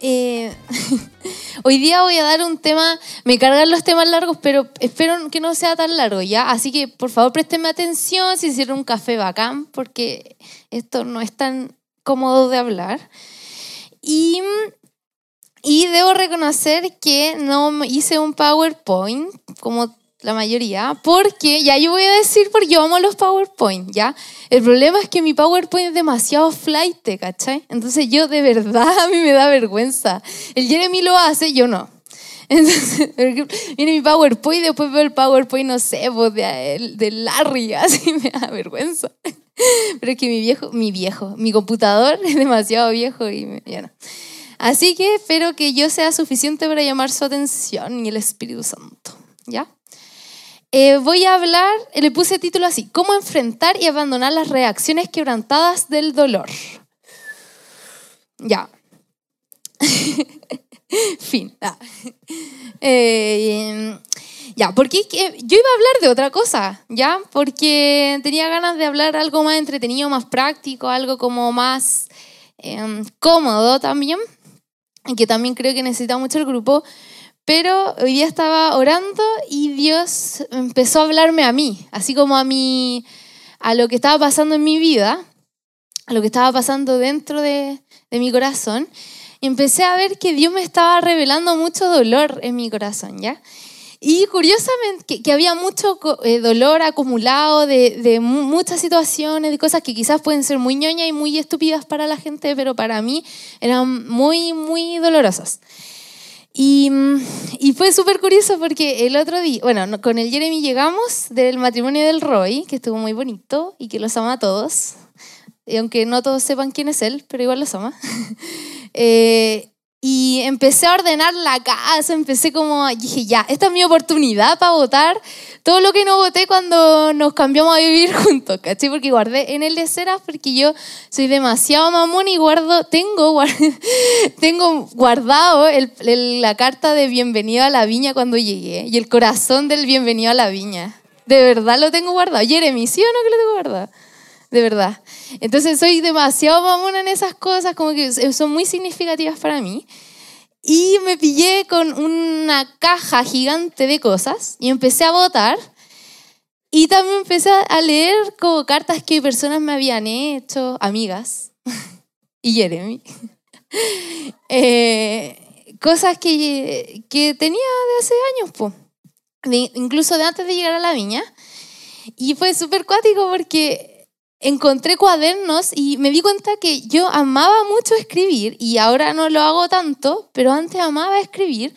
Eh, hoy día voy a dar un tema, me cargan los temas largos, pero espero que no sea tan largo, ¿ya? Así que por favor présteme atención si hicieron un café bacán, porque esto no es tan cómodo de hablar. Y, y debo reconocer que no hice un PowerPoint como la mayoría, porque, ya yo voy a decir porque yo amo los PowerPoint, ¿ya? El problema es que mi PowerPoint es demasiado flight, ¿cachai? Entonces yo de verdad a mí me da vergüenza. El Jeremy lo hace, yo no. Entonces, viene mi PowerPoint después veo el PowerPoint, no sé, pues de, de Larry, así me da vergüenza. Pero es que mi viejo, mi viejo, mi computador es demasiado viejo y ya no. Así que espero que yo sea suficiente para llamar su atención y el Espíritu Santo, ¿ya? Eh, voy a hablar, le puse título así, ¿Cómo enfrentar y abandonar las reacciones quebrantadas del dolor? Ya. fin. Ah. Eh, ya, porque yo iba a hablar de otra cosa, ¿ya? Porque tenía ganas de hablar algo más entretenido, más práctico, algo como más em, cómodo también, y que también creo que necesita mucho el grupo. Pero hoy día estaba orando y Dios empezó a hablarme a mí, así como a mí, a lo que estaba pasando en mi vida, a lo que estaba pasando dentro de, mi corazón. Y empecé a ver que Dios me estaba revelando mucho dolor en mi corazón, ¿ya? Y curiosamente, que, había mucho eh, dolor acumulado de, de, muchas situaciones, de cosas que quizás pueden ser muy ñoñas y muy estúpidas para la gente, pero para mí eran muy, muy dolorosas. Y, y fue súper curioso porque el otro día, bueno, con el Jeremy llegamos del matrimonio del Roy, que estuvo muy bonito y que los ama a todos, y aunque no todos sepan quién es él, pero igual los ama. eh, y empecé a ordenar la casa, empecé como, dije, ya, esta es mi oportunidad para votar todo lo que no voté cuando nos cambiamos a vivir juntos, ¿cachai? Porque guardé en el de ceras porque yo soy demasiado mamón y guardo, tengo, tengo guardado la carta de bienvenido a la viña cuando llegué y el corazón del bienvenido a la viña. De verdad lo tengo guardado. Jeremy, ¿sí o no que lo tengo guardado? De verdad. Entonces soy demasiado mamona en esas cosas, como que son muy significativas para mí. Y me pillé con una caja gigante de cosas y empecé a votar. Y también empecé a leer como cartas que personas me habían hecho, amigas, y Jeremy. Eh, cosas que, que, tenía de hace años, pues. incluso de antes de llegar a la viña. Y fue súper cuático porque encontré cuadernos y me di cuenta que yo amaba mucho escribir y ahora no lo hago tanto, pero antes amaba escribir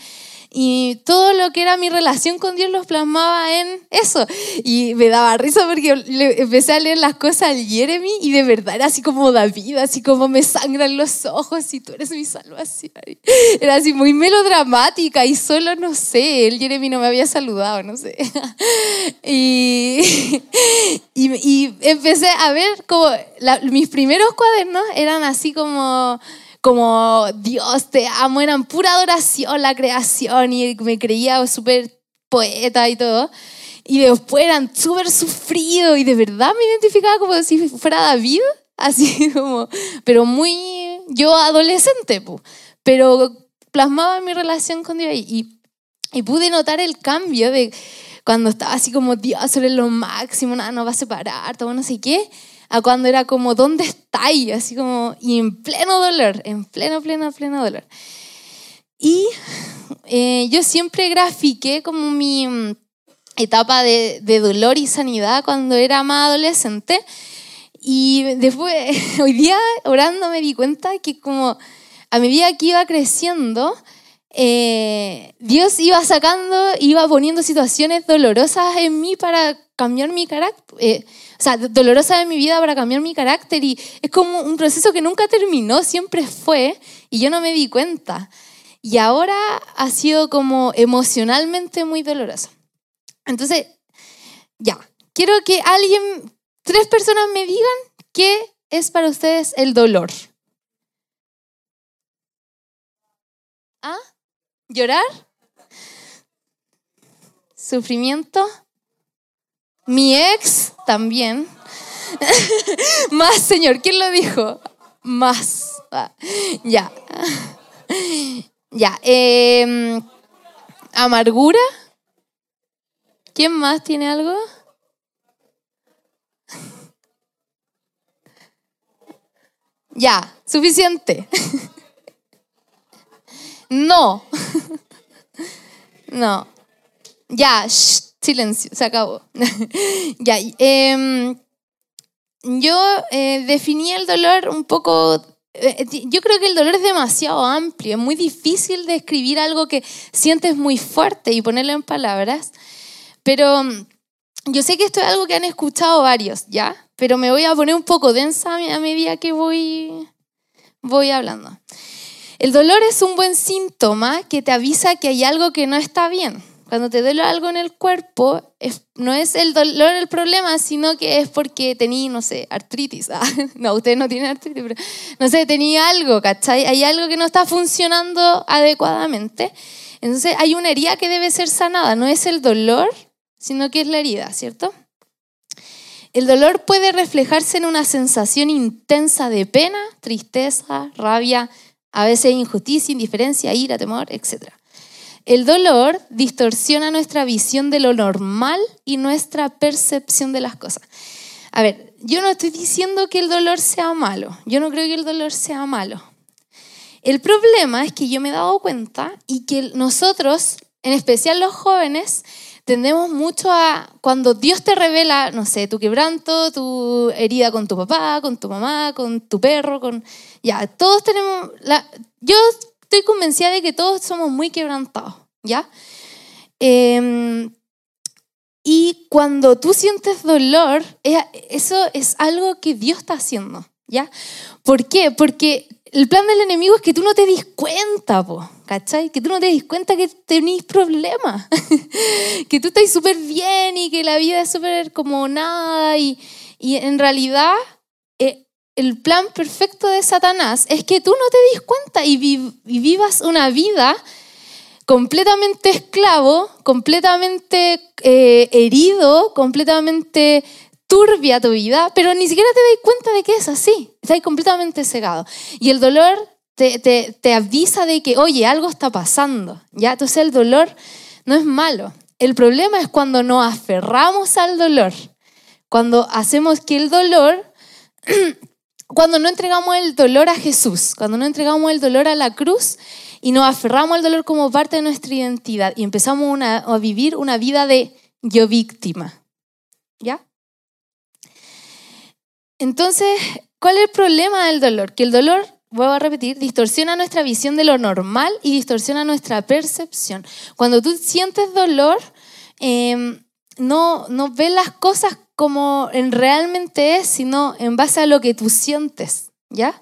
y todo lo que era mi relación con Dios los plasmaba en eso. Y me daba risa porque empecé a leer las cosas al Jeremy y de verdad era así como David, así como me sangran los ojos y tú eres mi salvación. Era así muy melodramática y solo, no sé, el Jeremy no me había saludado, no sé. Y, y, empecé a ver como mis primeros cuadernos eran así como como Dios te amo, eran pura adoración la creación y me creía súper poeta y todo. Y después eran súper sufridos y de verdad me identificaba como si fuera David, así como, pero muy, yo adolescente, pero plasmaba mi relación con Dios y, y pude notar el cambio de cuando estaba así como Dios sobre lo máximo, nada nos va a separar, todo no sé qué a cuando era como, ¿dónde estáis? Así como, y en pleno dolor, en pleno, pleno, pleno dolor. Y eh, yo siempre grafiqué como mi mm, etapa de, de, dolor y sanidad cuando era más adolescente. Y después, hoy día orando me di cuenta que como a medida que iba creciendo, eh, Dios iba sacando, iba poniendo situaciones dolorosas en mí para cambiar mi carácter, eh, o sea, dolorosas en mi vida para cambiar mi carácter y es como un proceso que nunca terminó, siempre fue y yo no me di cuenta. Y ahora ha sido como emocionalmente muy doloroso. Entonces, ya, quiero que alguien, tres personas me digan qué es para ustedes el dolor. ¿Llorar? ¿Sufrimiento? Mi ex también. Más, Señor, ¿quién lo dijo? Más. Ah, ya. ya. em, amargura. ¿Quién más tiene algo? Ya, suficiente. No. No. Ya, shh, silencio, se acabó. ya, em, yo eh, definí el dolor un poco... eh, yo creo que el dolor es demasiado amplio, es muy difícil describir algo que sientes muy fuerte y ponerlo en palabras, pero mm, yo sé que esto es algo que han escuchado varios, ¿ya? Pero me voy a poner un poco densa a medida que voy, voy hablando. El dolor es un buen síntoma que te avisa que hay algo que no está bien. Cuando te duele algo en el cuerpo, no es el dolor el problema, sino que es porque tenía, no sé, artritis. Ah, no, ustedes no tienen artritis, pero no sé, tenía algo, ¿cachai? Hay algo que no está funcionando adecuadamente. Entonces hay una herida que debe ser sanada. No es el dolor, sino que es la herida, ¿cierto? El dolor puede reflejarse en una sensación intensa de pena, tristeza, rabia, a veces injusticia, indiferencia, ira, temor, etc. El dolor distorsiona nuestra visión de lo normal y nuestra percepción de las cosas. A ver, yo no estoy diciendo que el dolor sea malo. Yo no creo que el dolor sea malo. El problema es que yo me he dado cuenta y que nosotros, en especial los jóvenes, tendemos mucho a, cuando Dios te revela, no sé, tu quebranto, tu herida con tu papá, con tu mamá, con tu perro, con... Ya, todos tenemos... La, yo estoy convencida de que todos somos muy quebrantados, ¿ya? Eh, y cuando tú sientes dolor, eso es algo que Dios está haciendo, ¿ya? ¿Por qué? Porque el plan del enemigo es que tú no te des cuenta, po, ¿cachai? Que tú no te des cuenta que tenés problemas, que tú estás súper bien y que la vida es súper como nada y, y en realidad eh, el plan perfecto de Satanás es que tú no te des cuenta y, y vivas una vida completamente esclavo, completamente eh, herido, completamente turbia tu vida, pero ni siquiera te das cuenta de que es así. Estás completamente cegado. Y el dolor te, te- te avisa de que, oye, algo está pasando. ¿ya? Entonces el dolor no es malo. El problema es cuando nos aferramos al dolor, cuando hacemos que el dolor cuando no entregamos el dolor a Jesús, cuando no entregamos el dolor a la cruz y nos aferramos al dolor como parte de nuestra identidad y empezamos a vivir una vida de yo víctima. ¿Ya? Entonces, ¿cuál es el problema del dolor? Que el dolor, vuelvo a repetir, distorsiona nuestra visión de lo normal y distorsiona nuestra percepción. Cuando tú sientes dolor, eh, no, no ves las cosas como en realmente es, sino en base a lo que tú sientes, ¿ya?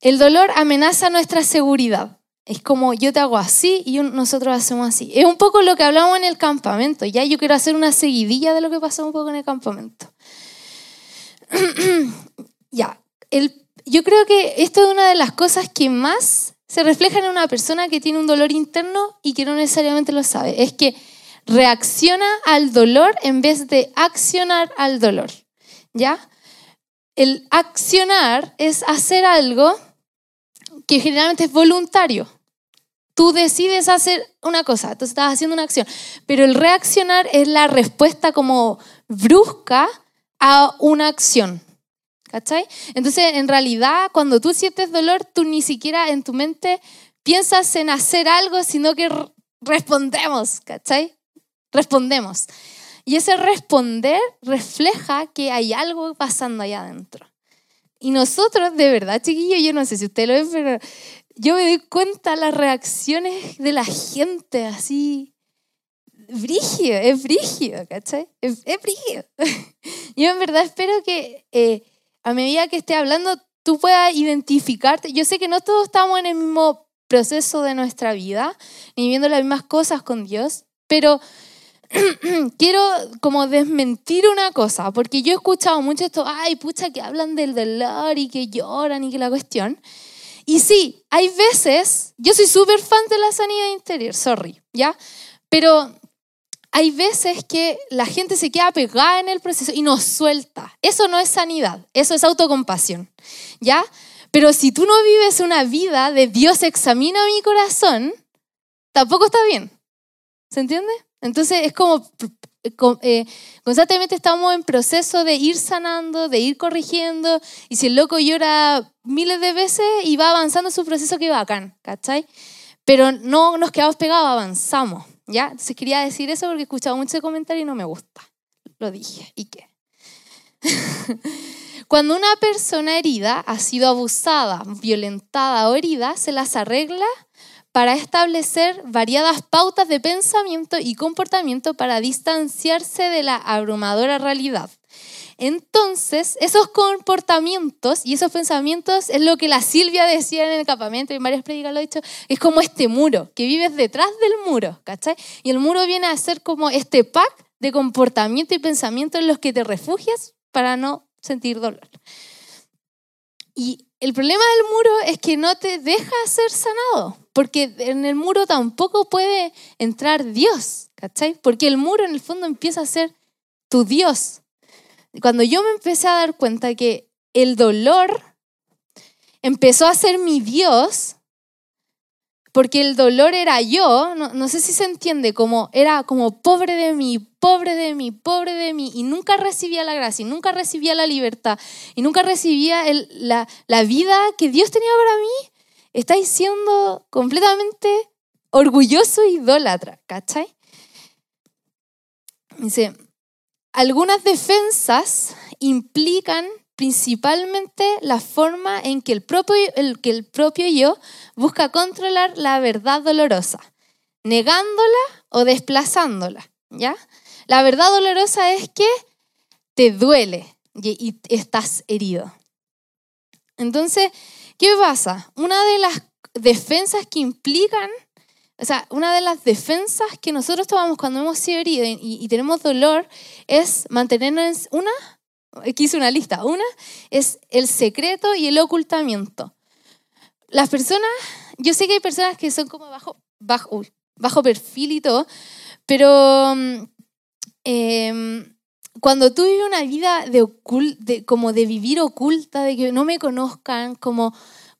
El dolor amenaza nuestra seguridad. Es como yo te hago así y nosotros hacemos así. Es un poco lo que hablamos en el campamento. Ya yo quiero hacer una seguidilla de lo que pasó un poco en el campamento. ya, el, yo creo que esto es una de las cosas que más se reflejan en una persona que tiene un dolor interno y que no necesariamente lo sabe. Es que reacciona al dolor en vez de accionar al dolor. ¿Ya? El accionar es hacer algo que generalmente es voluntario. Tú decides hacer una cosa, entonces estás haciendo una acción, pero el reaccionar es la respuesta como brusca a una acción. ¿Cachai? Entonces, en realidad, cuando tú sientes dolor, tú ni siquiera en tu mente piensas en hacer algo, sino que respondemos, ¿cachai? Respondemos. Y ese responder refleja que hay algo pasando allá adentro. Y nosotros, de verdad, chiquillos, yo no sé si ustedes lo ven, pero yo me doy cuenta las reacciones de la gente así. Brígido, es brígido, ¿cachai? Es, es brígido. Yo en verdad espero que eh, a medida que esté hablando tú puedas identificarte. Yo sé que no todos estamos en el mismo proceso de nuestra vida, ni viendo las mismas cosas con Dios, pero quiero como desmentir una cosa, porque yo he escuchado mucho esto, ay, pucha, que hablan del dolor y que lloran y que la cuestión. Y sí, hay veces, yo soy súper fan de la sanidad interior, sorry, ¿ya? Pero hay veces que la gente se queda pegada en el proceso y nos suelta. Eso no es sanidad, eso es autocompasión, ¿ya? Pero si tú no vives una vida de Dios examina mi corazón, tampoco está bien. ¿Se entiende? Entonces es como eh, constantemente estamos en proceso de ir sanando, de ir corrigiendo, y si el loco llora miles de veces y va avanzando su proceso, que bacán, ¿cachai? Pero no nos quedamos pegados, avanzamos, ¿ya? Entonces quería decir eso porque he escuchado mucho comentario y no me gusta. Lo dije, ¿y qué? Cuando una persona herida ha sido abusada, violentada o herida, se las arregla para establecer variadas pautas de pensamiento y comportamiento para distanciarse de la abrumadora realidad. Entonces, esos comportamientos y esos pensamientos es lo que la Silvia decía en el campamento, y varias predicas lo ha dicho, es como este muro, que vives detrás del muro, ¿cachai? Y el muro viene a ser como este pack de comportamiento y pensamiento en los que te refugias para no sentir dolor. Y el problema del muro es que no te deja ser sanado, porque en el muro tampoco puede entrar Dios, ¿cachai? Porque el muro en el fondo empieza a ser tu Dios. Cuando yo me empecé a dar cuenta que el dolor empezó a ser mi Dios, porque el dolor era yo, no, sé si se entiende, como era como pobre de mí, pobre de mí, pobre de mí, y nunca recibía la gracia, y nunca recibía la libertad, y nunca recibía la, la vida que Dios tenía para mí, estáis siendo completamente orgulloso y idólatra, ¿cachai? Dice, algunas defensas implican principalmente la forma en que el propio, yo busca controlar la verdad dolorosa, negándola o desplazándola, ¿ya? La verdad dolorosa es que te duele y, estás herido. Entonces, ¿qué pasa? Una de las defensas que implican, o sea, una de las defensas que nosotros tomamos cuando hemos sido heridos y, y tenemos dolor es mantenernos, una, aquí hice una lista. Una es el secreto y el ocultamiento. Las personas, yo sé que hay personas que son como bajo, bajo, bajo perfil y todo, pero em, cuando tú vives una vida de, de, como de vivir oculta, de que no me conozcan, como,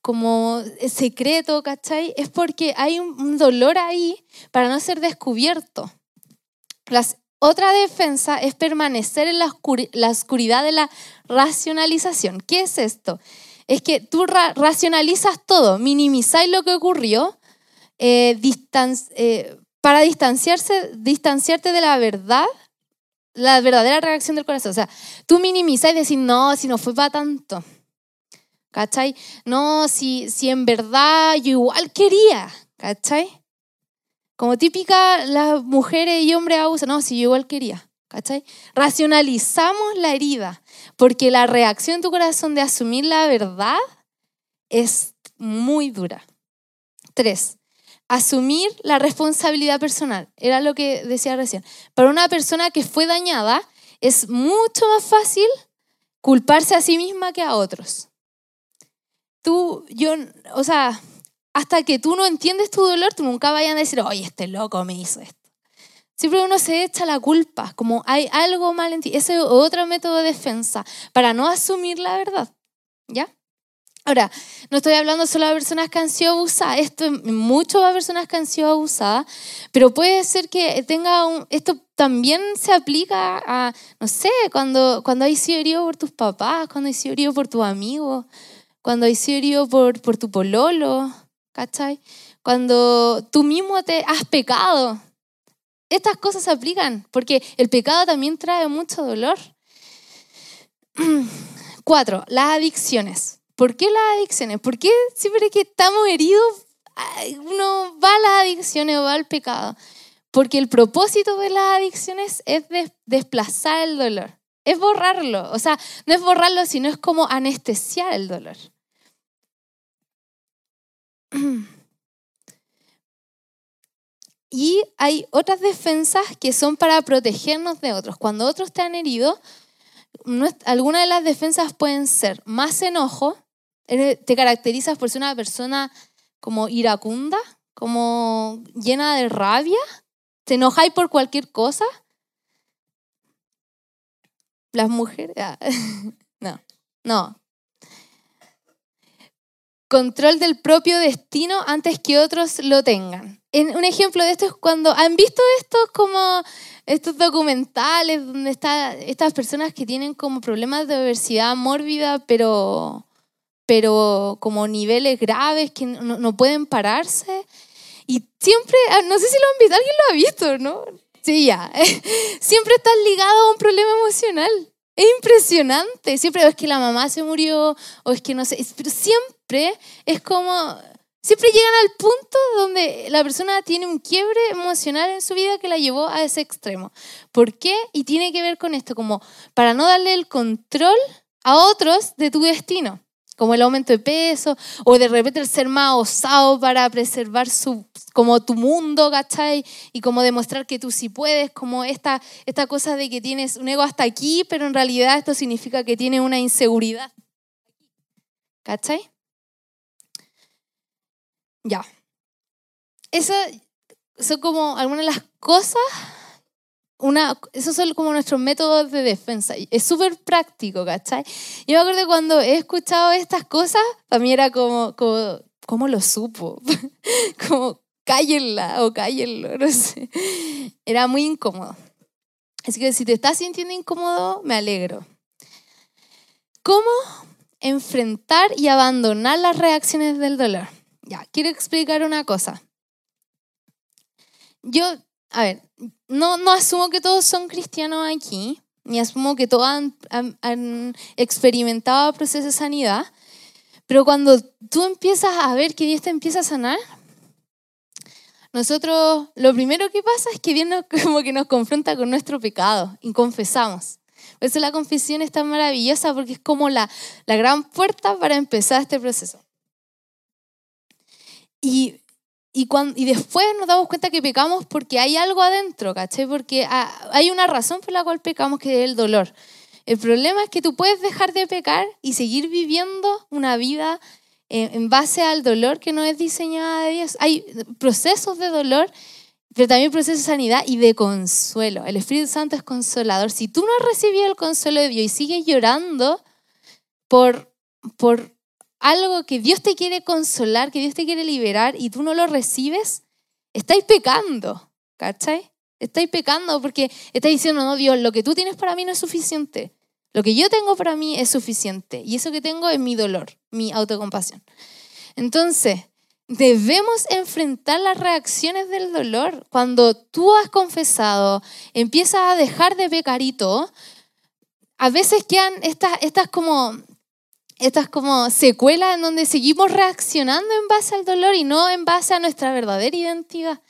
como secreto, ¿cachai? Es porque hay un dolor ahí para no ser descubierto. Las otra defensa es permanecer en la, oscuridad de la racionalización. ¿Qué es esto? Es que tú racionalizas todo, minimizáis lo que ocurrió eh, eh, para distanciarse, distanciarte de la verdad, la verdadera reacción del corazón. O sea, tú minimizas y decís, no, si no fue para tanto. ¿Cachai? No, si, si en verdad yo igual quería. ¿Cachai? Como típica las mujeres y hombres abusan. No, si yo igual quería. ¿Cachai? Racionalizamos la herida, porque la reacción de tu corazón de asumir la verdad es muy dura. Tres, asumir la responsabilidad personal. Era lo que decía recién. Para una persona que fue dañada, es mucho más fácil culparse a sí misma que a otros. Tú, yo, o sea, hasta que tú no entiendes tu dolor, tú nunca vayas a decir, oye, este loco me hizo esto. Siempre uno se echa la culpa, como hay algo mal en ti. Ese es otro método de defensa para no asumir la verdad. ¿Ya? Ahora, no estoy hablando solo de personas que han sido abusadas, esto mucho de personas que han sido abusadas, pero puede ser que tenga un, esto también se aplica a, no sé, cuando, cuando hay sido herido por tus papás, cuando hay sido herido por tus amigos, cuando hay sido herido por, por tu pololo, ¿cachai? Cuando tú mismo te has pecado. Estas cosas se aplican porque el pecado también trae mucho dolor. Cuatro, las adicciones. ¿Por qué las adicciones? ¿Por qué siempre que estamos heridos uno va a las adicciones o va al pecado? Porque el propósito de las adicciones es desplazar el dolor, es borrarlo. O sea, no es borrarlo, sino es como anestesiar el dolor. Y hay otras defensas que son para protegernos de otros. Cuando otros te han herido, algunas de las defensas pueden ser más enojo, te caracterizas por ser una persona como iracunda, como llena de rabia, te enojáis por cualquier cosa. Las mujeres, ah, no, no, control del propio destino antes que otros lo tengan. un ejemplo de esto es cuando han visto estos como estos documentales donde están estas personas que tienen como problemas de obesidad mórbida, pero, pero como niveles graves que no, pueden pararse. Y siempre, ah, no sé si lo han visto, alguien lo ha visto, ¿no? Sí, ya. Siempre están ligados a un problema emocional. Es impresionante. Siempre es que la mamá se murió o es que no sé. Pero siempre es como. Siempre llegan al punto donde la persona tiene un quiebre emocional en su vida que la llevó a ese extremo. ¿Por qué? Y tiene que ver con esto, como para no darle el control a otros de tu destino como el aumento de peso, o de repente el ser más osado para preservar su, como tu mundo, ¿cachai? Y como demostrar que tú sí puedes, como esta, esta cosa de que tienes un ego hasta aquí, pero en realidad esto significa que tienes una inseguridad. ¿Cachai? Ya. Esas son como algunas de las cosas una, esos son como nuestros métodos de defensa. Es súper práctico, ¿cachai? Yo me acuerdo cuando he escuchado estas cosas, para mí era como, como ¿cómo lo supo? como, cállenla o cállenlo, no sé. Era muy incómodo. Así que si te estás sintiendo incómodo, me alegro. ¿Cómo enfrentar y abandonar las reacciones del dolor? Ya, quiero explicar una cosa. Yo, a ver, no, no asumo que todos son cristianos aquí, ni asumo que todos han, experimentado procesos de sanidad, pero cuando tú empiezas a ver que Dios te empieza a sanar, nosotros lo primero que pasa es que Dios nos, como que nos confronta con nuestro pecado y confesamos. Por eso la confesión es tan maravillosa porque es como la, la gran puerta para empezar este proceso. Y y, cuando, y después nos damos cuenta que pecamos porque hay algo adentro, ¿cachai? Porque hay una razón por la cual pecamos que es el dolor. El problema es que tú puedes dejar de pecar y seguir viviendo una vida en base al dolor que no es diseñada de Dios. Hay procesos de dolor, pero también procesos de sanidad y de consuelo. El Espíritu Santo es consolador. Si tú no has recibido el consuelo de Dios y sigues llorando por, por algo que Dios te quiere consolar, que Dios te quiere liberar y tú no lo recibes, estáis pecando, ¿cachai? Estáis pecando porque estáis diciendo, no, Dios, lo que tú tienes para mí no es suficiente. Lo que yo tengo para mí es suficiente. Y eso que tengo es mi dolor, mi autocompasión. Entonces, debemos enfrentar las reacciones del dolor. Cuando tú has confesado, empiezas a dejar de pecarito, a veces quedan estas, estas como estas como secuelas en donde seguimos reaccionando en base al dolor y no en base a nuestra verdadera identidad.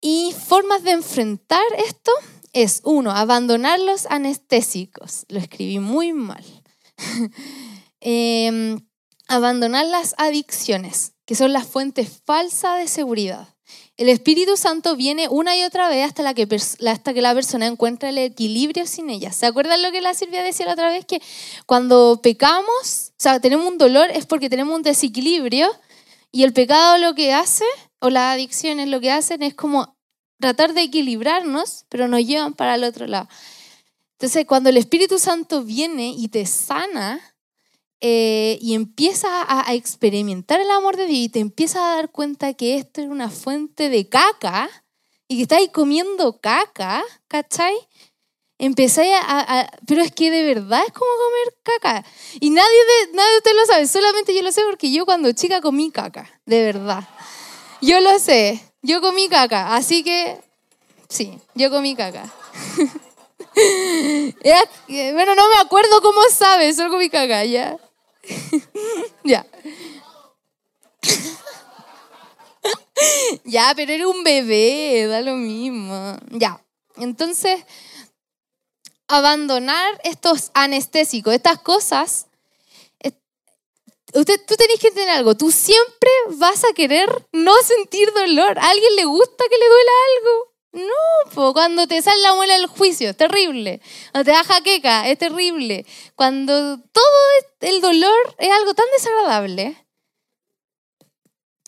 Y formas de enfrentar esto es, uno, abandonar los anestésicos. Lo escribí muy mal. Em, abandonar las adicciones, que son las fuentes falsas de seguridad. El Espíritu Santo viene una y otra vez hasta, que, hasta que la persona encuentra el equilibrio sin ella. ¿Se acuerdan lo que la Silvia decía la otra vez? Que cuando pecamos, o sea, tenemos un dolor es porque tenemos un desequilibrio y el pecado lo que hace, o las adicciones lo que hacen es como tratar de equilibrarnos, pero nos llevan para el otro lado. Entonces, cuando el Espíritu Santo viene y te sana, eh, y empiezas a, experimentar el amor de Dios y te empiezas a dar cuenta que esto es una fuente de caca y que estáis comiendo caca, ¿cachai? Empezáis a, Pero es que de verdad es como comer caca. Y nadie de, nadie de ustedes lo sabe, solamente yo lo sé porque yo cuando chica comí caca, de verdad. Yo lo sé, yo comí caca, así que sí, yo comí caca. bueno, no me acuerdo cómo sabes, solo comí caca, ya. ya. ya, pero era un bebé, da lo mismo. Ya. Entonces, abandonar estos anestésicos, estas cosas. Tú tenés que entender algo, tú siempre vas a querer no sentir dolor. ¿A alguien le gusta que le duela algo? No, cuando te sale la muela del juicio, es terrible. Cuando te da jaqueca, es terrible. Cuando todo el dolor es algo tan desagradable.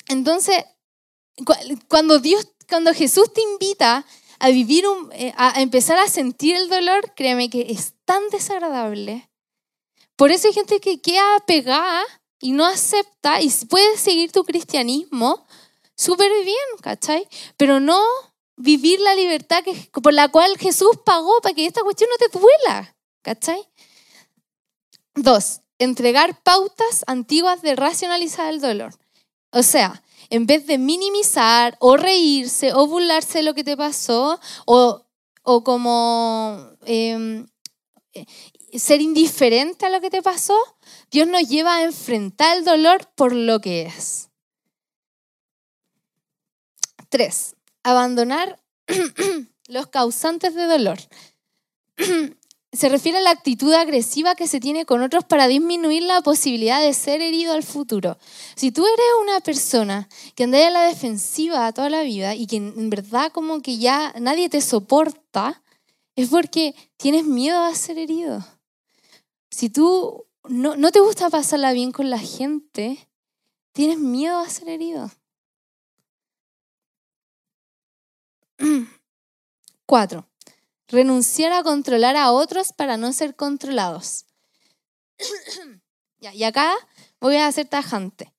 Entonces, cuando Dios, cuando Jesús te invita a vivir, eh, a empezar a sentir el dolor, créeme que es tan desagradable. Por eso hay gente que queda pegada y no acepta y puedes seguir tu cristianismo súper bien, ¿cachai? Pero no vivir la libertad que, por la cual Jesús pagó para que esta cuestión no te duela, ¿cachai? Dos, entregar pautas antiguas de racionalizar el dolor. O sea, en vez de minimizar o reírse o burlarse de lo que te pasó o, o como em, eh, ser indiferente a lo que te pasó, Dios nos lleva a enfrentar el dolor por lo que es. Tres, abandonar los causantes de dolor. se refiere a la actitud agresiva que se tiene con otros para disminuir la posibilidad de ser herido al futuro. Si tú eres una persona que anda a la defensiva toda la vida y que en verdad como que ya nadie te soporta, es porque tienes miedo a ser herido. Si tú no, no te gusta pasarla bien con la gente, tienes miedo a ser herido. Cuatro, renunciar a controlar a otros para no ser controlados. y acá voy a ser tajante.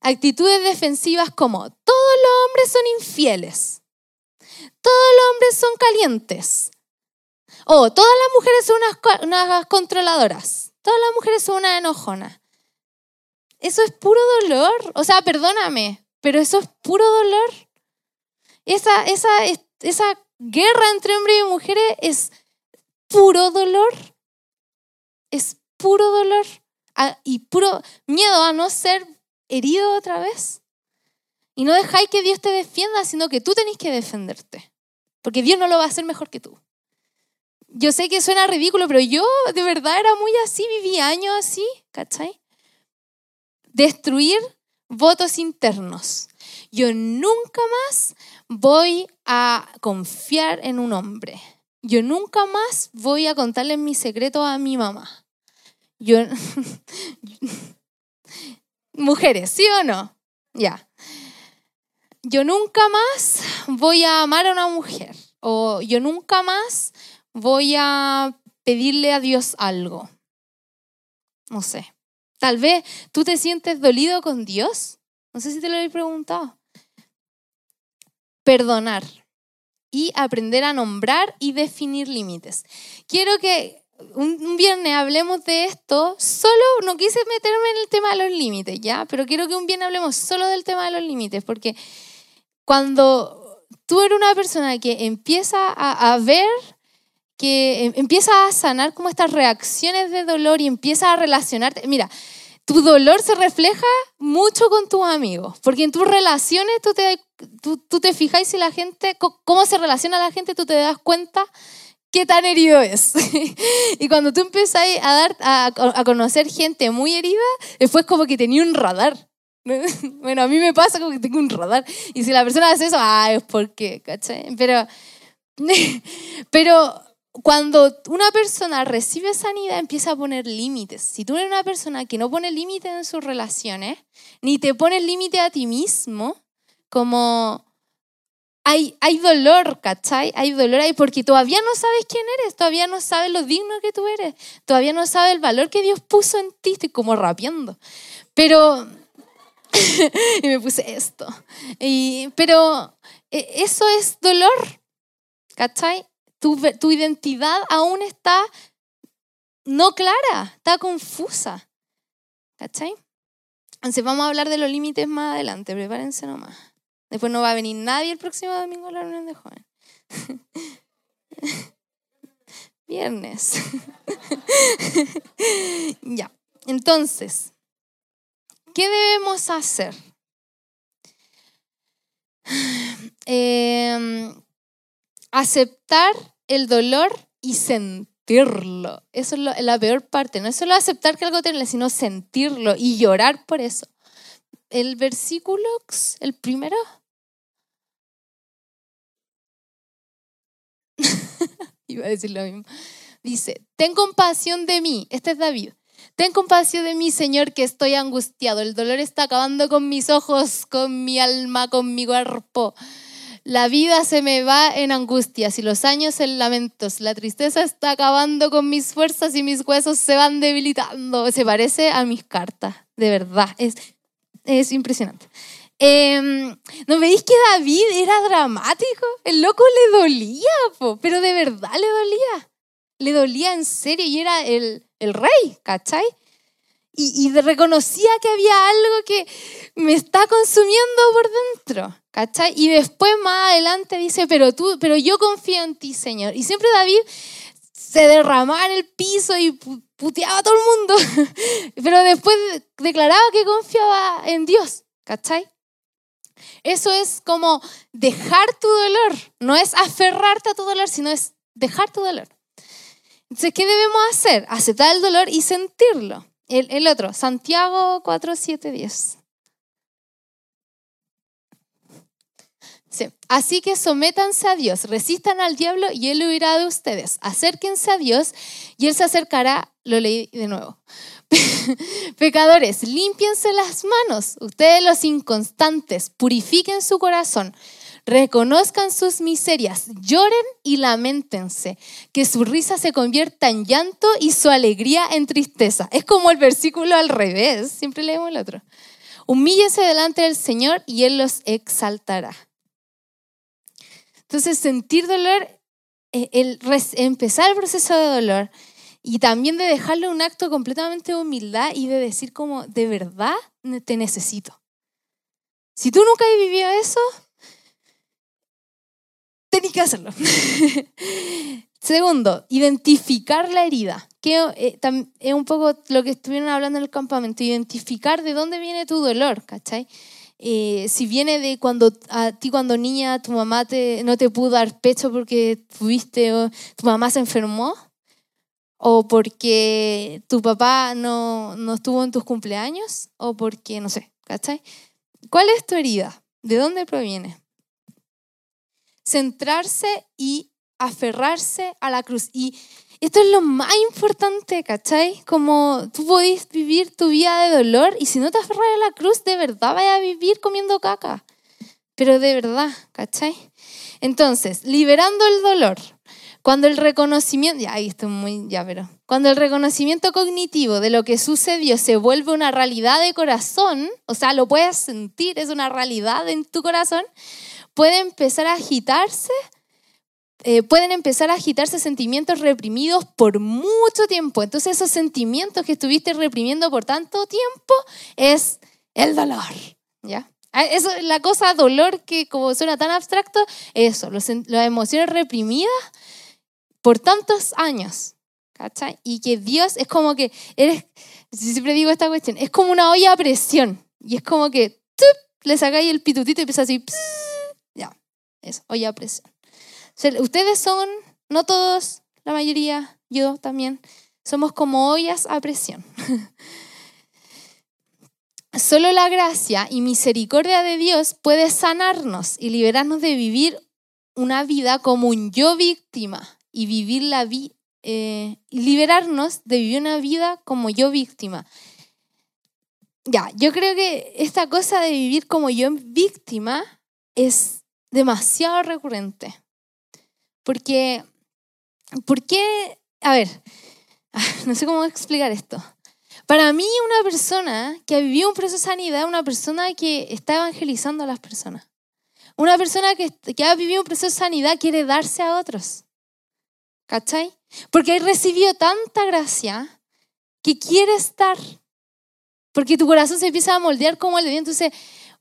Actitudes defensivas como todos los hombres son infieles, todos los hombres son calientes, o todas las mujeres son unas, unas controladoras, todas las mujeres son una enojona. Eso es puro dolor. O sea, perdóname, pero eso es puro dolor. Esa, esa, esa guerra entre hombres y mujeres es puro dolor. Es puro dolor y puro miedo a no ser herido otra vez. Y no dejáis que Dios te defienda, sino que tú tenés que defenderte. Porque Dios no lo va a hacer mejor que tú. Yo sé que suena ridículo, pero yo de verdad era muy así, viví años así, ¿cachai? Destruir votos internos. Yo nunca más voy a confiar en un hombre. Yo nunca más voy a contarle mi secreto a mi mamá. Yo Mujeres, ¿sí o no? Ya. Yo nunca más voy a amar a una mujer o yo nunca más voy a pedirle a Dios algo. No sé. Tal vez tú te sientes dolido con Dios. No sé si te lo he preguntado perdonar y aprender a nombrar y definir límites. Quiero que un viernes hablemos de esto, solo no quise meterme en el tema de los límites, ¿ya? Pero quiero que un viernes hablemos solo del tema de los límites, porque cuando tú eres una persona que empieza a, a ver que em, empieza a sanar como estas reacciones de dolor y empieza a relacionarte. Mira, tu dolor se refleja mucho con tus amigos, porque en tus relaciones tú te, tú, te fijas si la gente, cómo se relaciona la gente, tú te das cuenta qué tan herido es. y cuando tú empiezas a, dar, a, conocer gente muy herida, después como que tenía un radar. bueno, a mí me pasa como que tengo un radar. Y si la persona hace eso, ah, es porque, ¿cachai? Pero, pero cuando una persona recibe sanidad, empieza a poner límites. Si tú eres una persona que no pone límites en sus relaciones, ni te pones límite a ti mismo, como hay, hay dolor, ¿cachai? Hay dolor ahí porque todavía no sabes quién eres, todavía no sabes lo digno que tú eres, todavía no sabes el valor que Dios puso en ti, estoy como rapeando. Pero, y me puse esto. Y, pero e, eso es dolor, ¿cachai? Tu, identidad aún está no clara, está confusa. ¿Cachai? Entonces vamos a hablar de los límites más adelante, prepárense nomás. Después no va a venir nadie el próximo domingo a la reunión de jóvenes. Viernes. ya, entonces, ¿qué debemos hacer? Eh, aceptar el dolor y sentirlo. Eso es la peor parte. No es solo aceptar que algo tiene, sino sentirlo y llorar por eso. El versículo, el primero. Iba a decir lo mismo. Dice, ten compasión de mí. Este es David. Ten compasión de mí, Señor, que estoy angustiado. El dolor está acabando con mis ojos, con mi alma, con mi cuerpo. La vida se me va en angustias y los años en lamentos. La tristeza está acabando con mis fuerzas y mis huesos se van debilitando. Se parece a mis cartas. de verdad, es, es impresionante. Em, ¿No veis que David era dramático? El loco le dolía, pero de verdad le dolía. Le dolía en serio y era el, el rey, ¿cachai? Y, y, reconocía que había algo que me está consumiendo por dentro, ¿cachai? Y después más adelante dice, pero tú, pero yo confío en ti, Señor. Y siempre David se derramaba en el piso y puteaba a todo el mundo, pero después declaraba que confiaba en Dios, ¿cachai? Eso es como dejar tu dolor, no es aferrarte a tu dolor, sino es dejar tu dolor. Entonces, ¿qué debemos hacer? Aceptar el dolor y sentirlo. El, otro, Santiago 4, 7, 10. Así que sométanse a Dios, resistan al diablo y él huirá de ustedes. Acérquense a Dios y él se acercará. Lo leí de nuevo. Pecadores, límpiense las manos. Ustedes los inconstantes, purifiquen su corazón. Reconozcan sus miserias, lloren y lamentense, que su risa se convierta en llanto y su alegría en tristeza. Es como el versículo al revés, siempre leemos el otro. Humíllense delante del Señor y Él los exaltará. Entonces, sentir dolor, eh, el, empezar el proceso de dolor y también de dejarle un acto completamente de humildad y de decir como, de verdad te necesito. Si tú nunca has vivido eso, tenés que hacerlo. Segundo, identificar la herida, que eh, es un poco lo que estuvieron hablando en el campamento, identificar de dónde viene tu dolor, ¿cachai? Eh, si viene de cuando a ti cuando niña tu mamá te, no te pudo dar pecho porque tuviste, tu mamá se enfermó, o porque tu papá no, no estuvo en tus cumpleaños, o porque, no sé, ¿cachai? ¿Cuál es tu herida? ¿De dónde proviene? Centrarse y aferrarse a la cruz. Y esto es lo más importante, ¿cachai? Como tú podés vivir tu vida de dolor y si no te aferras a la cruz, de verdad vaya a vivir comiendo caca. Pero de verdad, ¿cachai? Entonces, liberando el dolor. Cuando el reconocimiento, ya ahí estoy muy, ya, pero cuando el reconocimiento cognitivo de lo que sucedió se vuelve una realidad de corazón, o sea, lo puedes sentir, es una realidad en tu corazón, puede empezar a agitarse eh, pueden empezar a agitarse sentimientos reprimidos por mucho tiempo. Entonces esos sentimientos que estuviste reprimiendo por tanto tiempo es el dolor. ¿ya? Ah, eso, la cosa dolor que como suena tan abstracto, eso, las emociones reprimidas por tantos años. ¿cachai? Y que Dios es como que, eres, siempre digo esta cuestión, es como una olla a presión. Y es como que le sacáis el pitutito y empieza así, ya, eso, olla a presión ustedes son, no todos, la mayoría, yo también, somos como ollas a presión. Solo la gracia y misericordia de Dios puede sanarnos y liberarnos de vivir una vida como un yo víctima y vivir la vida eh, liberarnos de vivir una vida como yo víctima. Ya, yo creo que esta cosa de vivir como yo víctima es demasiado recurrente. Porque, ¿por qué? A ver, no sé cómo explicar esto. Para mí, una persona que ha vivido un proceso de sanidad es una persona que está evangelizando a las personas. Una persona que, ha vivido un proceso de sanidad quiere darse a otros. ¿Cachai? Porque recibido tanta gracia que quiere estar. Porque tu corazón se empieza a moldear como el de Dios. Entonces,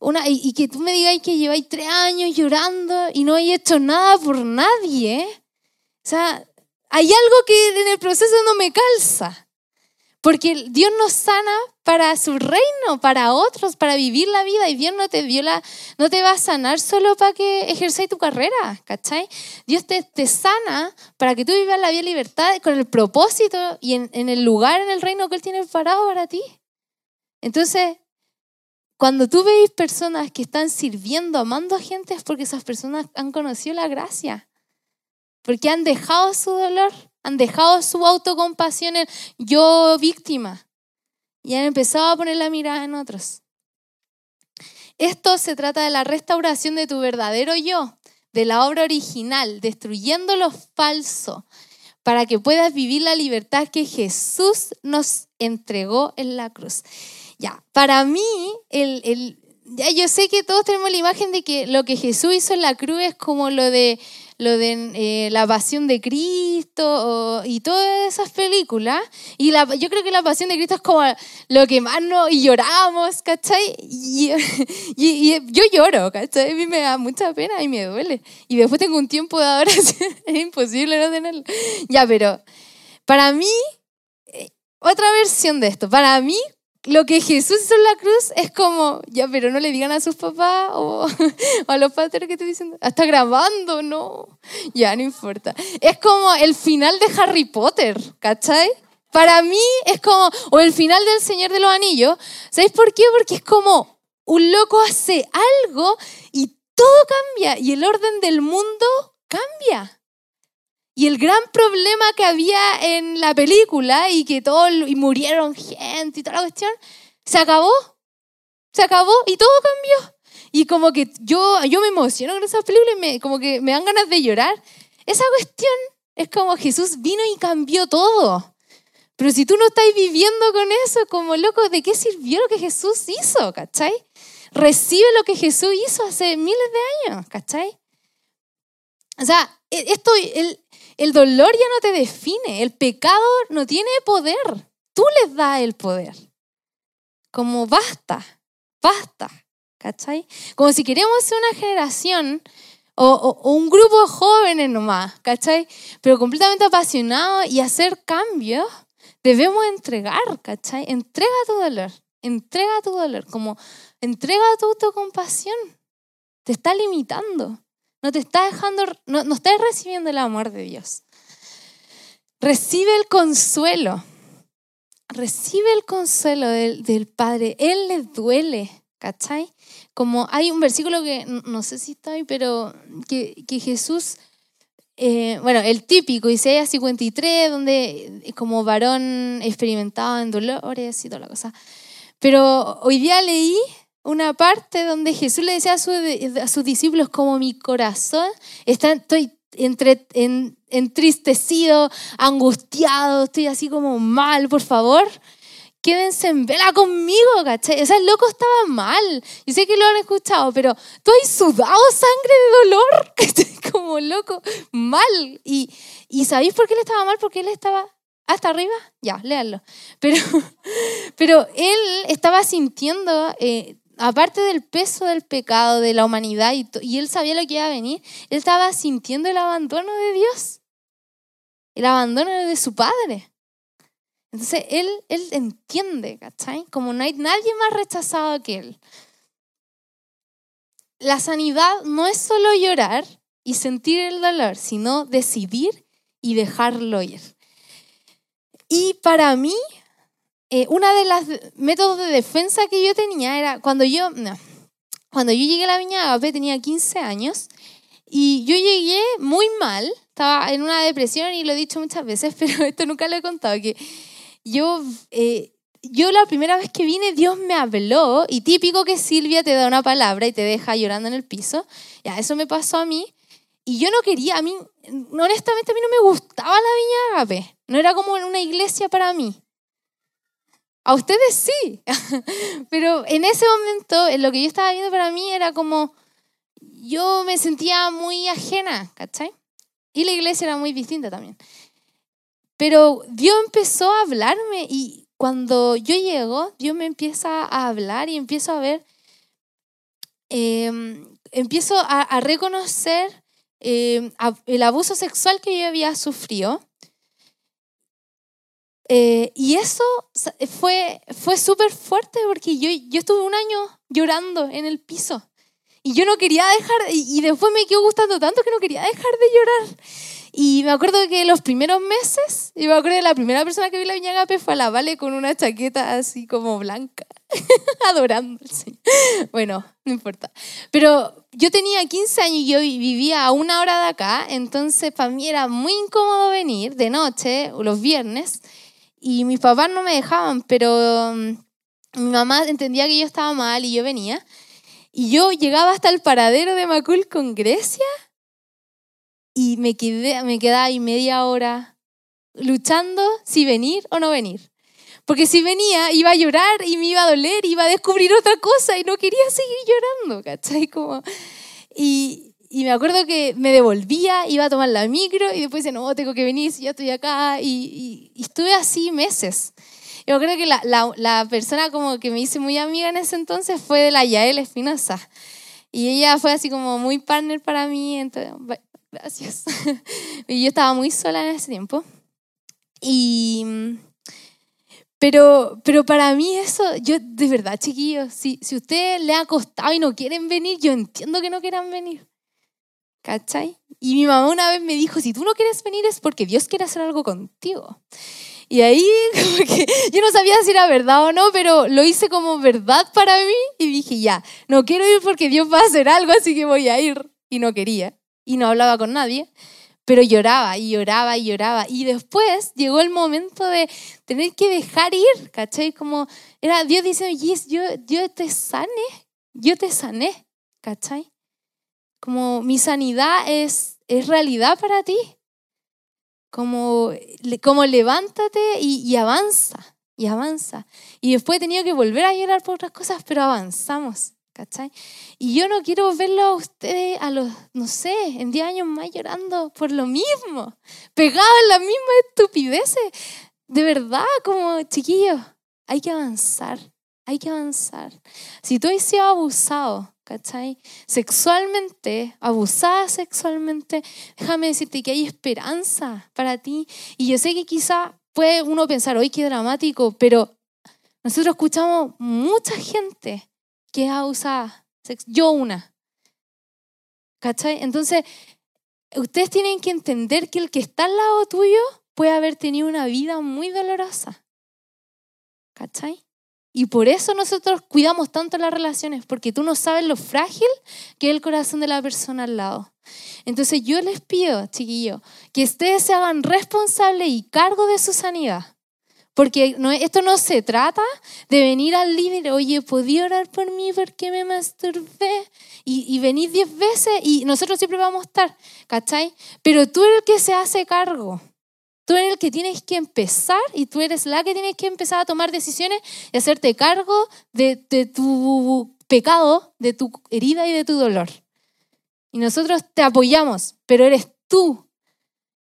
una, y, que tú me digas que lleváis tres años llorando y no hay hecho nada por nadie. O sea, hay algo que en el proceso no me calza. Porque Dios nos sana para su reino, para otros, para vivir la vida. Y Dios no te, dio la, no te va a sanar solo para que ejerzáis tu carrera, ¿cachai? Dios te, te, sana para que tú vivas la vida libertad con el propósito y en, en el lugar en el reino que Él tiene preparado para ti. Entonces, cuando tú veis personas que están sirviendo, amando a gente, es porque esas personas han conocido la gracia. Porque han dejado su dolor, han dejado su autocompasión en yo víctima. Y han empezado a poner la mirada en otros. Esto se trata de la restauración de tu verdadero yo, de la obra original, destruyendo lo falso, para que puedas vivir la libertad que Jesús nos entregó en la cruz. Ya, para mí, el, el, ya yo sé que todos tenemos la imagen de que lo que Jesús hizo en la cruz es como lo de lo de eh, la pasión de Cristo y todas esas películas. Y la, yo creo que la pasión de Cristo es como lo que más nos y lloramos, ¿cachai? Y, y, yo lloro, ¿cachai? A mí me da mucha pena y me duele. Y después tengo un tiempo de adoración, es imposible no tenerlo. Ya, pero para mí, eh, otra versión de esto, para mí lo que Jesús hizo en la cruz es como, ya, pero no le digan a sus papás o, a los padres que te dicen, está grabando, no, ya, no importa. Es como el final de Harry Potter, ¿cachai? Para mí es como, o el final del Señor de los Anillos. ¿Sabéis por qué? Porque es como un loco hace algo y todo cambia y el orden del mundo cambia. Y el gran problema que había en la película y que todos y murieron gente y toda la cuestión, se acabó. Se acabó y todo cambió. Y como que yo, yo me emociono con esa película y me, como que me dan ganas de llorar. Esa cuestión es como Jesús vino y cambió todo. Pero si tú no estás viviendo con eso, como loco, ¿de qué sirvió lo que Jesús hizo? ¿Cachai? Recibe lo que Jesús hizo hace miles de años, ¿cachai? O sea, e, esto, el, el dolor ya no te define, el pecado no tiene poder, tú les das el poder. Como basta, basta, ¿cachai? Como si queremos ser una generación o, un grupo de jóvenes nomás, ¿cachai? Pero completamente apasionados y hacer cambios, debemos entregar, ¿cachai? Entrega tu dolor, entrega tu dolor, como entrega tu autocompasión. Te está limitando. No te está dejando, no, no estás recibiendo el amor de Dios. Recibe el consuelo. Recibe el consuelo del, Padre. Él le duele, ¿cachai? Como hay un versículo que no sé si está ahí, pero que, Jesús, eh, bueno, el típico, Isaías 53, donde como varón experimentado en dolores y toda la cosa. Pero hoy día leí una parte donde Jesús le decía a, sus discípulos como mi corazón está, estoy entre, entristecido, angustiado, estoy así como mal, por favor, quédense en vela conmigo, ¿cachai? O sea, el loco estaba mal. Yo sé que lo han escuchado, pero has sudado sangre de dolor, ¿cachai? Como loco, mal. Y, ¿Y sabéis por qué él estaba mal? Porque él estaba hasta arriba, ya, léanlo. Pero, pero él estaba sintiendo eh, aparte del peso del pecado, de la humanidad, y, él sabía lo que iba a venir, él estaba sintiendo el abandono de Dios, el abandono de su padre. Entonces él, él entiende, ¿cachai? Como no hay nadie más rechazado que él. La sanidad no es solo llorar y sentir el dolor, sino decidir y dejarlo ir. Y para mí, eh, una de las métodos de defensa que yo tenía era cuando yo, cuando yo llegué a la Viña Agape tenía 15 años y yo llegué muy mal, estaba en una depresión y lo he dicho muchas veces, pero esto nunca lo he contado, que yo, eh, yo la primera vez que vine Dios me habló y típico que Silvia te da una palabra y te deja llorando en el piso, ya eso me pasó a mí y yo no quería, a mí, honestamente a mí no me gustaba la Viña Agape, no era como una iglesia para mí. A ustedes sí, pero en ese momento, en lo que yo estaba viendo para mí era como, yo me sentía muy ajena, ¿cachai? Y la iglesia era muy distinta también. Pero Dios empezó a hablarme y cuando yo llego, Dios me empieza a hablar y empiezo a ver, em, empiezo a, reconocer em, el abuso sexual que yo había sufrido eh, y eso fue, fue súper fuerte porque yo, yo estuve un año llorando en el piso. Y yo no quería dejar, y, después me quedó gustando tanto que no quería dejar de llorar. Y me acuerdo que los primeros meses, y me acuerdo que la primera persona que vi la Viña Agape fue a la Vale con una chaqueta así como blanca, adorando Bueno, no importa. Pero yo tenía 15 años y yo vivía a una hora de acá, entonces para mí era muy incómodo venir de noche, los viernes, y mis papás no me dejaban, pero mm, mi mamá entendía que yo estaba mal y yo venía. Y yo llegaba hasta el paradero de Macul con Grecia y me, quedé, me quedaba ahí media hora luchando si venir o no venir. Porque si venía, iba a llorar y me iba a doler, iba a descubrir otra cosa y no quería seguir llorando, ¿cachai? Como, y, y me acuerdo que me devolvía, iba a tomar la micro y después decía, no, tengo que venir, si ya estoy acá. Y, y, estuve así meses. Yo creo que la, la, la, persona como que me hice muy amiga en ese entonces fue de la Yael Espinosa. Y ella fue así como muy partner para mí. Entonces, gracias. y yo estaba muy sola en ese tiempo. Y... Pero, pero para mí eso, yo de verdad, chiquillos, si, si ustedes le ha costado y no quieren venir, yo entiendo que no quieran venir. ¿Cachai? Y mi mamá una vez me dijo, si tú no quieres venir es porque Dios quiere hacer algo contigo. Y ahí como que yo no sabía si era verdad o no, pero lo hice como verdad para mí y dije, ya, no quiero ir porque Dios va a hacer algo, así que voy a ir. Y no quería. Y no hablaba con nadie, pero lloraba y lloraba y lloraba. Y después llegó el momento de tener que dejar ir, ¿cachai? Como era Dios diciendo, yes, yo, yo te sané, yo te sané, ¿cachai? Como mi sanidad es, es realidad para ti. Como, como levántate y, avanza, y avanza. Y después he tenido que volver a llorar por otras cosas, pero avanzamos. ¿Cachai? Y yo no quiero verlo a ustedes a los, no sé, en 10 años más llorando por lo mismo, pegados en las mismas estupideces. De verdad, como chiquillos, hay que avanzar, hay que avanzar. Si tú has sido abusado, ¿cachai? Sexualmente, abusada sexualmente, déjame decirte que hay esperanza para ti. Y yo sé que quizá puede uno pensar, hoy qué dramático, pero nosotros escuchamos mucha gente que es abusada. Yo una. ¿Cachai? Entonces, ustedes tienen que entender que el que está al lado tuyo puede haber tenido una vida muy dolorosa. ¿Cachai? Y por eso nosotros cuidamos tanto las relaciones, porque tú no sabes lo frágil que es el corazón de la persona al lado. Entonces yo les pido, chiquillos, que ustedes se hagan responsables y cargo de su sanidad. Porque no, esto no se trata de venir al líder, oye, ¿podía orar por mí porque me masturbé? Y, y venir diez veces y nosotros siempre vamos a estar, ¿cachai? Pero tú eres el que se hace cargo. Tú eres el que tienes que empezar y tú eres la que tienes que empezar a tomar decisiones y hacerte cargo de, tu pecado, de tu herida y de tu dolor. Y nosotros te apoyamos, pero eres tú.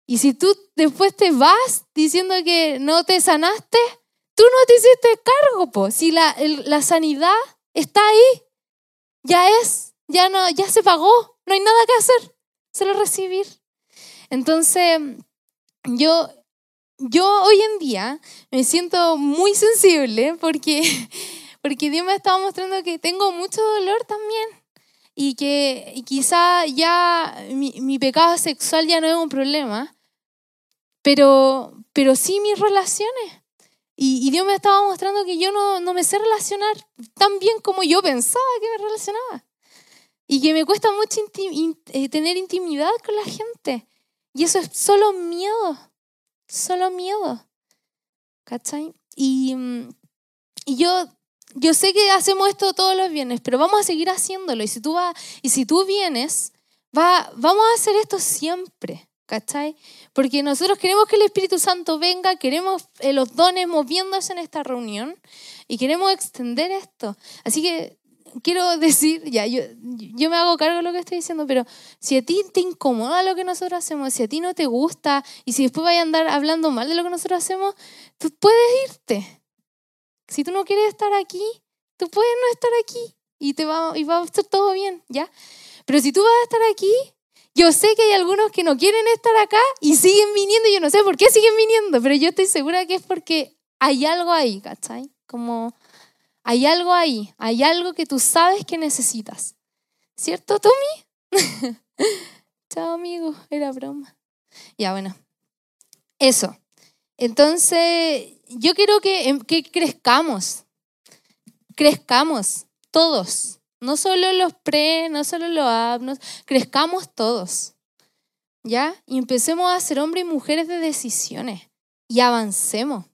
Y si tú después te vas diciendo que no te sanaste, tú no te hiciste cargo, po. Si la, la sanidad está ahí, ya es, ya no, ya se pagó, no hay nada que hacer, solo recibir. Entonces, yo, yo hoy en día me siento muy sensible porque, porque Dios me estaba mostrando que tengo mucho dolor también y que quizá ya mi, pecado sexual ya no es un problema, pero, pero sí mis relaciones. Y, Dios me estaba mostrando que yo no, no me sé relacionar tan bien como yo pensaba que me relacionaba. Y que me cuesta mucho eh, tener intimidad con la gente. Y eso es solo miedo, solo miedo. ¿Cachai? Y, mm, y yo, yo sé que hacemos esto todos los viernes, pero vamos a seguir haciéndolo. Y si tú, vas, y si tú vienes, va, vamos a hacer esto siempre. ¿Cachai? Porque nosotros queremos que el Espíritu Santo venga, queremos eh, los dones moviéndose en esta reunión y queremos extender esto. Así que quiero decir, ya, yo, yo me hago cargo de lo que estoy diciendo, pero si a ti te incomoda lo que nosotros hacemos, si a ti no te gusta y si después vayas a andar hablando mal de lo que nosotros hacemos, tú puedes irte. Si tú no quieres estar aquí, tú puedes no estar aquí y, te va, y va a estar todo bien, ¿ya? Pero si tú vas a estar aquí, yo sé que hay algunos que no quieren estar acá y siguen viniendo, yo no sé por qué siguen viniendo, pero yo estoy segura que es porque hay algo ahí, ¿cachai? Como hay algo ahí, hay algo que tú sabes que necesitas. ¿Cierto, Tommy? Chao, amigo, era broma. Ya, bueno. Eso. Entonces, yo quiero que, em, que crezcamos. Crezcamos, todos. No solo los pre, no solo los abnos, crezcamos todos. ¿Ya? Y empecemos a ser hombres y mujeres de decisiones. Y avancemos.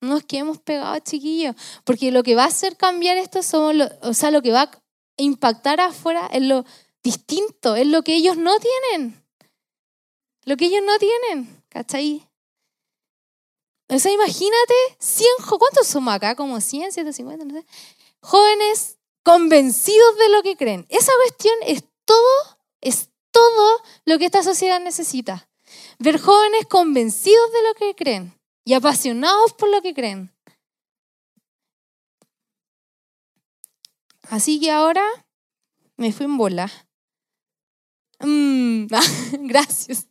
No nos quedemos pegados, chiquillos, porque lo que va a hacer cambiar esto somos, o sea, lo que va a impactar afuera es lo distinto, es lo que ellos no tienen. Lo que ellos no tienen, ¿cachai? O sea, imagínate, 100, ¿cuántos somos acá? Como 100, 150, no sé. Jóvenes convencidos de lo que creen. Esa cuestión es todo, es todo lo que esta sociedad necesita. Ver jóvenes convencidos de lo que creen y apasionados por lo que creen. Así que ahora me fui en bola. Mm, gracias.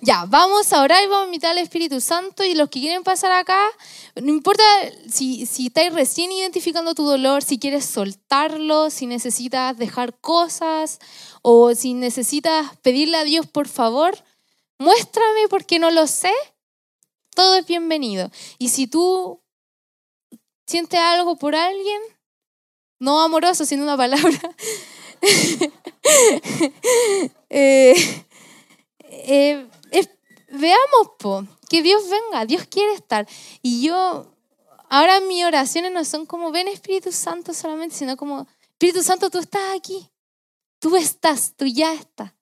Ya, vamos a orar y vamos a invitar al Espíritu Santo y los que quieren pasar acá, no importa si, si estáis recién identificando tu dolor, si quieres soltarlo, si necesitas dejar cosas o si necesitas pedirle a Dios por favor, muéstrame porque no lo sé, es bienvenido. Y si tú sientes algo por alguien, no amoroso, sino una palabra, eh, eh, veamos, po, que Dios venga, Dios quiere estar. Y yo, ahora mis oraciones no son como, ven Espíritu Santo solamente, sino como, Espíritu Santo, tú estás aquí, tú estás, tú ya estás,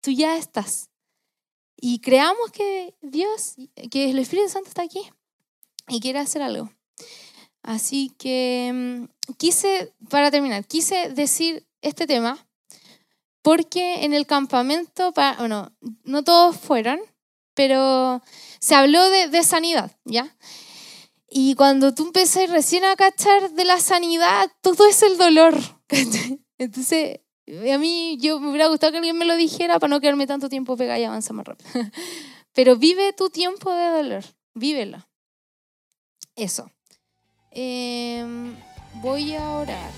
tú ya estás. Y creamos que Dios, que el Espíritu Santo está aquí y quiere hacer algo. Así que mm, quise, para terminar, quise decir este tema porque en el campamento, bueno, no todos fueron, pero se habló de, sanidad, ¿ya? Y cuando tú empecé recién a cachar de la sanidad, todo es el dolor. Entonces, a mí yo me hubiera gustado que alguien me lo dijera para no quedarme tanto tiempo pegada y avanzar más rápido. Pero vive tu tiempo de dolor, vívelo. Eso. Em, voy a orar.